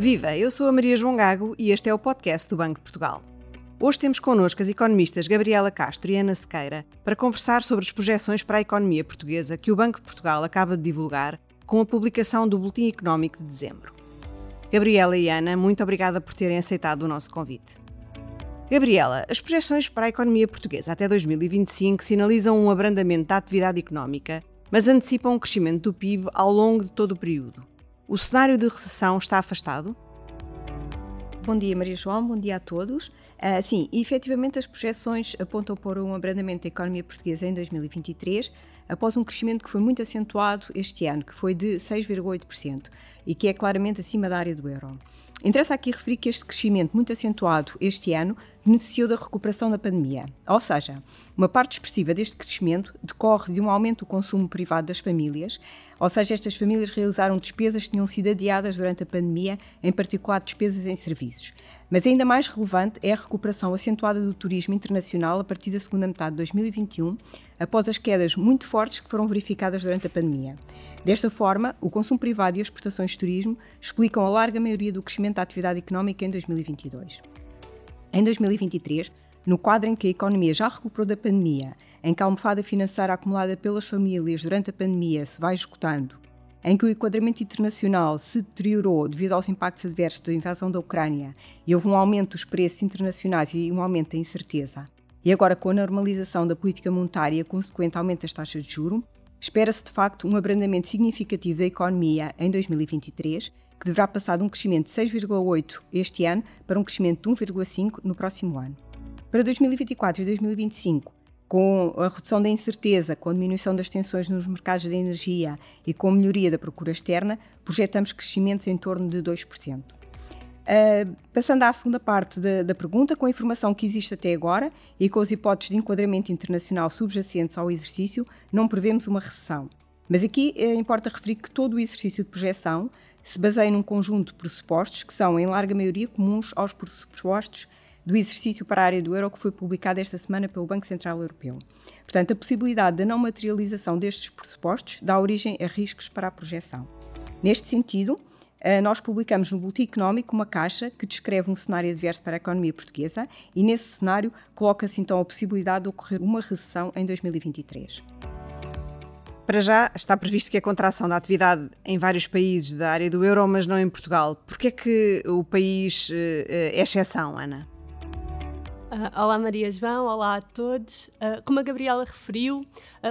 Viva, eu sou a Maria João Gago e este é o podcast do Banco de Portugal. Hoje temos connosco as economistas Gabriela Castro e Ana Sequeira para conversar sobre as projeções para a economia portuguesa que o Banco de Portugal acaba de divulgar com a publicação do Boletim Económico de dezembro. Gabriela e Ana, muito obrigada por terem aceitado o nosso convite. Gabriela, as projeções para a economia portuguesa até 2025 sinalizam um abrandamento da atividade económica, mas antecipam um crescimento do PIB ao longo de todo o período. O cenário de recessão está afastado? Bom dia, Maria João, bom dia a todos. Uh, sim, efetivamente as projeções apontam para um abrandamento da economia portuguesa em 2023, após um crescimento que foi muito acentuado este ano, que foi de 6,8% e que é claramente acima da área do euro. Interessa aqui referir que este crescimento muito acentuado este ano beneficiou da recuperação da pandemia. Ou seja, uma parte expressiva deste crescimento decorre de um aumento do consumo privado das famílias, ou seja, estas famílias realizaram despesas que tinham sido adiadas durante a pandemia, em particular despesas em serviços. Mas ainda mais relevante é a recuperação acentuada do turismo internacional a partir da segunda metade de 2021, após as quedas muito fortes que foram verificadas durante a pandemia. Desta forma, o consumo privado e as exportações de turismo explicam a larga maioria do crescimento da atividade económica em 2022. Em 2023, no quadro em que a economia já recuperou da pandemia, em que a almofada financeira acumulada pelas famílias durante a pandemia se vai esgotando em que o enquadramento internacional se deteriorou devido aos impactos adversos da invasão da Ucrânia e houve um aumento dos preços internacionais e um aumento da incerteza, e agora com a normalização da política monetária consequente aumento das taxas de juro, espera-se de facto um abrandamento significativo da economia em 2023, que deverá passar de um crescimento de 6,8 este ano para um crescimento de 1,5 no próximo ano. Para 2024 e 2025, com a redução da incerteza, com a diminuição das tensões nos mercados de energia e com a melhoria da procura externa, projetamos crescimentos em torno de 2%. Uh, passando à segunda parte da, da, pergunta, com a informação que existe até agora e com as hipóteses de enquadramento internacional subjacentes ao exercício, não prevemos uma recessão. Mas aqui uh, importa referir que todo o exercício de projeção se baseia num conjunto de pressupostos que são, em larga maioria, comuns aos pressupostos do exercício para a área do euro que foi publicado esta semana pelo Banco Central Europeu. Portanto, a possibilidade da não materialização destes pressupostos dá origem a riscos para a projeção. Neste sentido, nós publicamos no Boletim Económico uma caixa que descreve um cenário adverso para a economia portuguesa e, nesse cenário, coloca-se então a possibilidade de ocorrer uma recessão em 2023. Para já está previsto que a contração da atividade em vários países da área do euro, mas não em Portugal. Por que é que o país eh, é exceção, Ana? Uh, olá Maria João, olá a todos. Uh, como a Gabriela referiu, uh,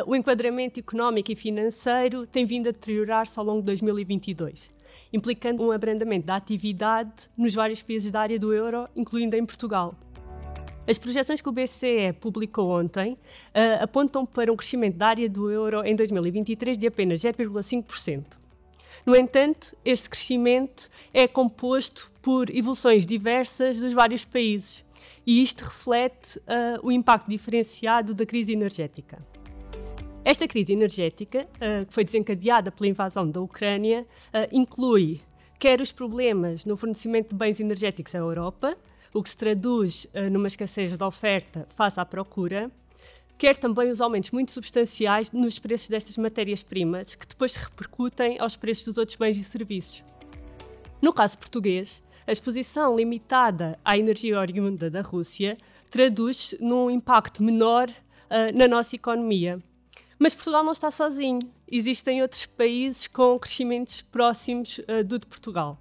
o enquadramento económico e financeiro tem vindo a deteriorar-se ao longo de 2022, implicando um abrandamento da atividade nos vários países da área do euro, incluindo em Portugal. As projeções que o BCE publicou ontem apontam para um crescimento da área do euro em 2023 de apenas 0,5%. No entanto, este crescimento é composto por evoluções diversas dos vários países e isto reflete uh, o impacto diferenciado da crise energética. Esta crise energética, uh, que foi desencadeada pela invasão da Ucrânia, uh, inclui quer os problemas no fornecimento de bens energéticos à Europa, o que se traduz numa escassez da oferta face à procura, quer também os aumentos muito substanciais nos preços destas matérias-primas, que depois repercutem aos preços dos outros bens e serviços. No caso português, a exposição limitada à energia oriunda da Rússia traduz-se num impacto menor uh, na nossa economia. Mas Portugal não está sozinho. Existem outros países com crescimentos próximos uh, do de Portugal.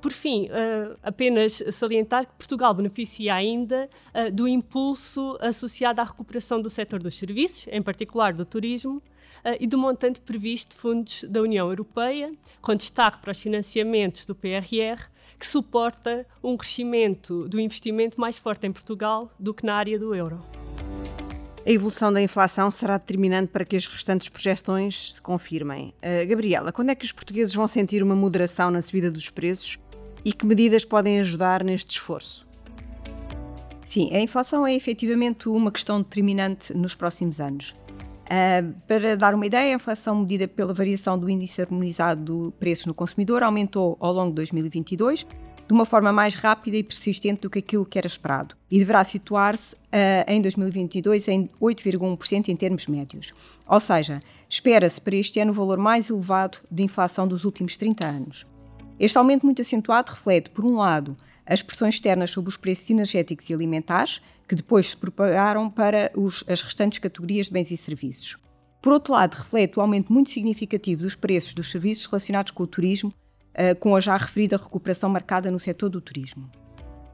Por fim, uh, apenas salientar que Portugal beneficia ainda uh, do impulso associado à recuperação do setor dos serviços, em particular do turismo, uh, e do montante previsto de fundos da União Europeia, com destaque para os financiamentos do PRR, que suporta um crescimento do investimento mais forte em Portugal do que na área do euro. A evolução da inflação será determinante para que as restantes projeções se confirmem. Uh, Gabriela, quando é que os portugueses vão sentir uma moderação na subida dos preços e que medidas podem ajudar neste esforço? Sim, a inflação é efetivamente uma questão determinante nos próximos anos. Uh, para dar uma ideia, a inflação medida pela variação do índice harmonizado de preços no consumidor aumentou ao longo de 2022 de uma forma mais rápida e persistente do que aquilo que era esperado e deverá situar-se uh, em 2022 em 8,1% em termos médios. Ou seja, espera-se para este ano o valor mais elevado de inflação dos últimos 30 anos. Este aumento muito acentuado reflete, por um lado, as pressões externas sobre os preços energéticos e alimentares, que depois se propagaram para os, as restantes categorias de bens e serviços. Por outro lado, reflete o aumento muito significativo dos preços dos serviços relacionados com o turismo, com a já referida recuperação marcada no setor do turismo.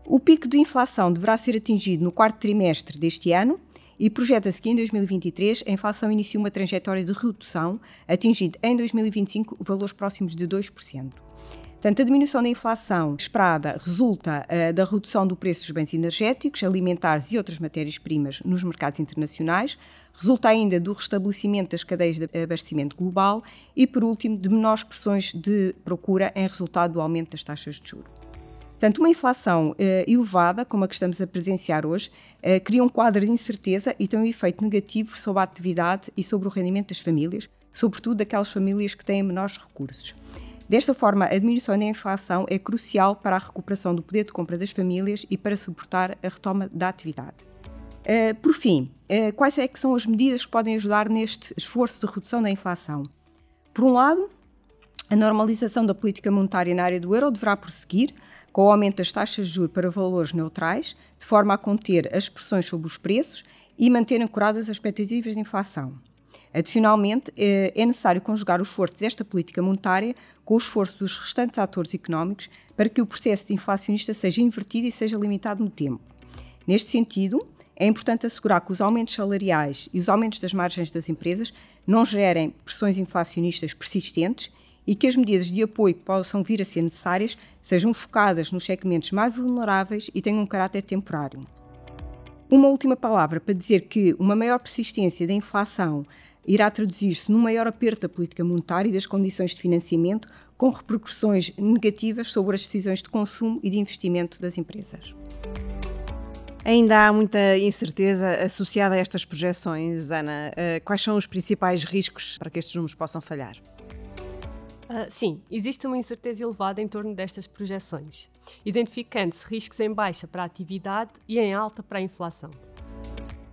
O pico de inflação deverá ser atingido no quarto trimestre deste ano e projeta-se que em 2023 a inflação inicie uma trajetória de redução, atingindo em 2025 valores próximos de 2%. Portanto, a diminuição da inflação esperada resulta uh, da redução do preço dos bens energéticos, alimentares e outras matérias-primas nos mercados internacionais, resulta ainda do restabelecimento das cadeias de abastecimento global e, por último, de menores pressões de procura em resultado do aumento das taxas de juros. Portanto, uma inflação uh, elevada, como a que estamos a presenciar hoje, uh, cria um quadro de incerteza e tem um efeito negativo sobre a atividade e sobre o rendimento das famílias, sobretudo daquelas famílias que têm menores recursos. Desta forma, a diminuição da inflação é crucial para a recuperação do poder de compra das famílias e para suportar a retoma da atividade. Uh, por fim, quais é que são as medidas que podem ajudar neste esforço de redução da inflação? Por um lado, a normalização da política monetária na área do euro deverá prosseguir, com o aumento das taxas de juros para valores neutrais, de forma a conter as pressões sobre os preços e manter ancoradas as expectativas de inflação. Adicionalmente, eh, é necessário conjugar o esforço desta política monetária com o esforço dos restantes atores económicos para que o processo inflacionista seja invertido e seja limitado no tempo. Neste sentido, é importante assegurar que os aumentos salariais e os aumentos das margens das empresas não gerem pressões inflacionistas persistentes e que as medidas de apoio que possam vir a ser necessárias sejam focadas nos segmentos mais vulneráveis e tenham um caráter temporário. Uma última palavra para dizer que uma maior persistência da inflação irá traduzir-se num maior aperto da política monetária e das condições de financiamento, com repercussões negativas sobre as decisões de consumo e de investimento das empresas. Ainda há muita incerteza associada a estas projeções, Ana. Eh, quais são os principais riscos para que estes números possam falhar? Uh, sim, existe uma incerteza elevada em torno destas projeções, identificando-se riscos em baixa para a atividade e em alta para a inflação.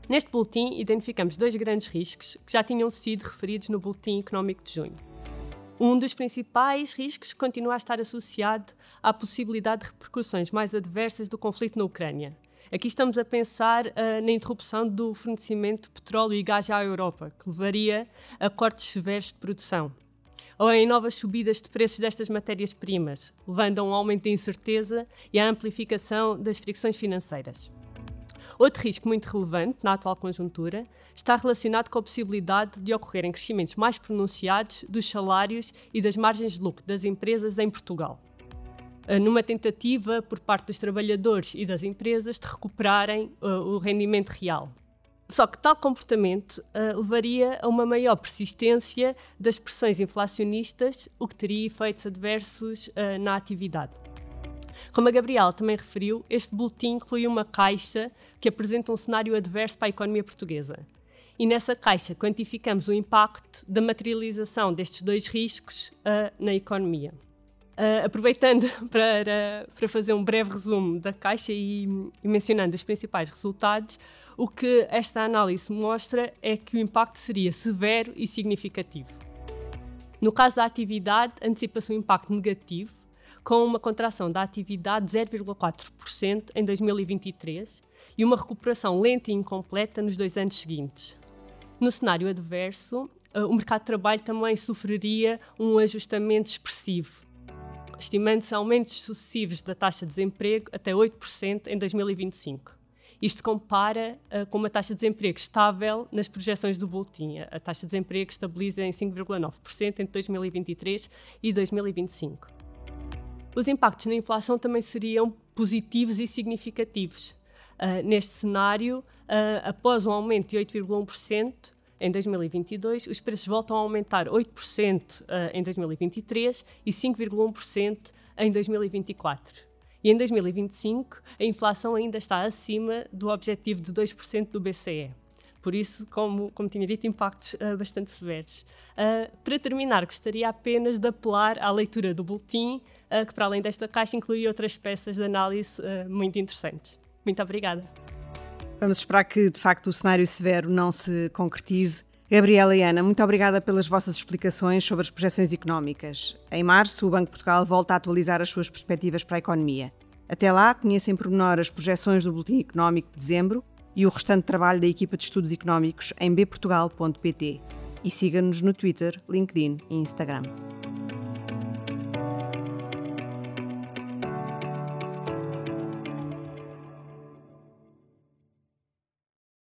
Neste boletim, identificamos dois grandes riscos que já tinham sido referidos no Boletim Económico de junho. Um dos principais riscos continua a estar associado à possibilidade de repercussões mais adversas do conflito na Ucrânia. Aqui estamos a pensar uh, na interrupção do fornecimento de petróleo e gás à Europa, que levaria a cortes severos de produção ou em novas subidas de preços destas matérias-primas, levando a um aumento de incerteza e à amplificação das fricções financeiras. Outro risco muito relevante na atual conjuntura está relacionado com a possibilidade de ocorrerem crescimentos mais pronunciados dos salários e das margens de lucro das empresas em Portugal, eh, numa tentativa por parte dos trabalhadores e das empresas de recuperarem uh, o rendimento real. Só que tal comportamento uh, levaria a uma maior persistência das pressões inflacionistas, o que teria efeitos adversos uh, na atividade. Como a Gabriela também referiu, este boletim inclui uma caixa que apresenta um cenário adverso para a economia portuguesa. E nessa caixa quantificamos o impacto da materialização destes dois riscos uh, na economia. Uh, aproveitando para, para fazer um breve resumo da Caixa e, e, mencionando os principais resultados, o que esta análise mostra é que o impacto seria severo e significativo. No caso da atividade, antecipa-se um impacto negativo, com uma contração da atividade de 0,4% em 2023 e uma recuperação lenta e incompleta nos dois anos seguintes. No cenário adverso, uh, o mercado de trabalho também sofreria um ajustamento expressivo estimando-se aumentos sucessivos da taxa de desemprego até 8% em 2025. Isto compara uh, com uma taxa de desemprego estável nas projeções do boletim. A taxa de desemprego estabiliza em 5,9% entre 2023 e 2025. Os impactos na inflação também seriam positivos e significativos. Uh, neste cenário, uh, após um aumento de 8,1%, em 2022, os preços voltam a aumentar 8% eh, em 2023 e 5,1% em 2024. E em 2025, a inflação ainda está acima do objetivo de 2% do BCE. Por isso, como, como tinha dito, impactos uh, bastante severos. Uh, para terminar, gostaria apenas de apelar à leitura do boletim, uh, que para além desta caixa inclui outras peças de análise muito interessantes. Muito obrigada. Vamos esperar que, de facto, o cenário severo não se concretize. Gabriela e Ana, muito obrigada pelas vossas explicações sobre as projeções económicas. Em março, o Banco de Portugal volta a atualizar as suas perspectivas para a economia. Até lá, conheça em pormenor as projeções do Boletim Económico de dezembro e o restante trabalho da equipa de estudos económicos em bportugal.pt. E siga-nos no Twitter, LinkedIn e Instagram.